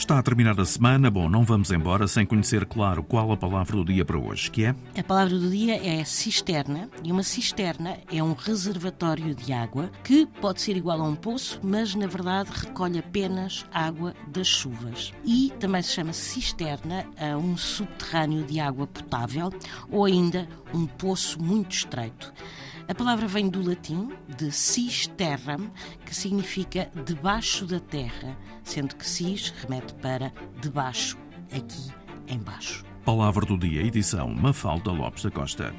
Está a terminar a semana. Bom, não vamos embora sem conhecer, claro, qual a palavra do dia para hoje, que é? A palavra do dia é cisterna, e uma cisterna é um reservatório de água que pode ser igual a um poço, mas na verdade recolhe apenas água das chuvas. E também se chama cisterna a um subterrâneo de água potável ou ainda um poço muito estreito. A palavra vem do latim, de cisterram, que significa debaixo da terra, sendo que cis remete para debaixo, aqui embaixo. Palavra do dia, edição Mafalda Lopes da Costa.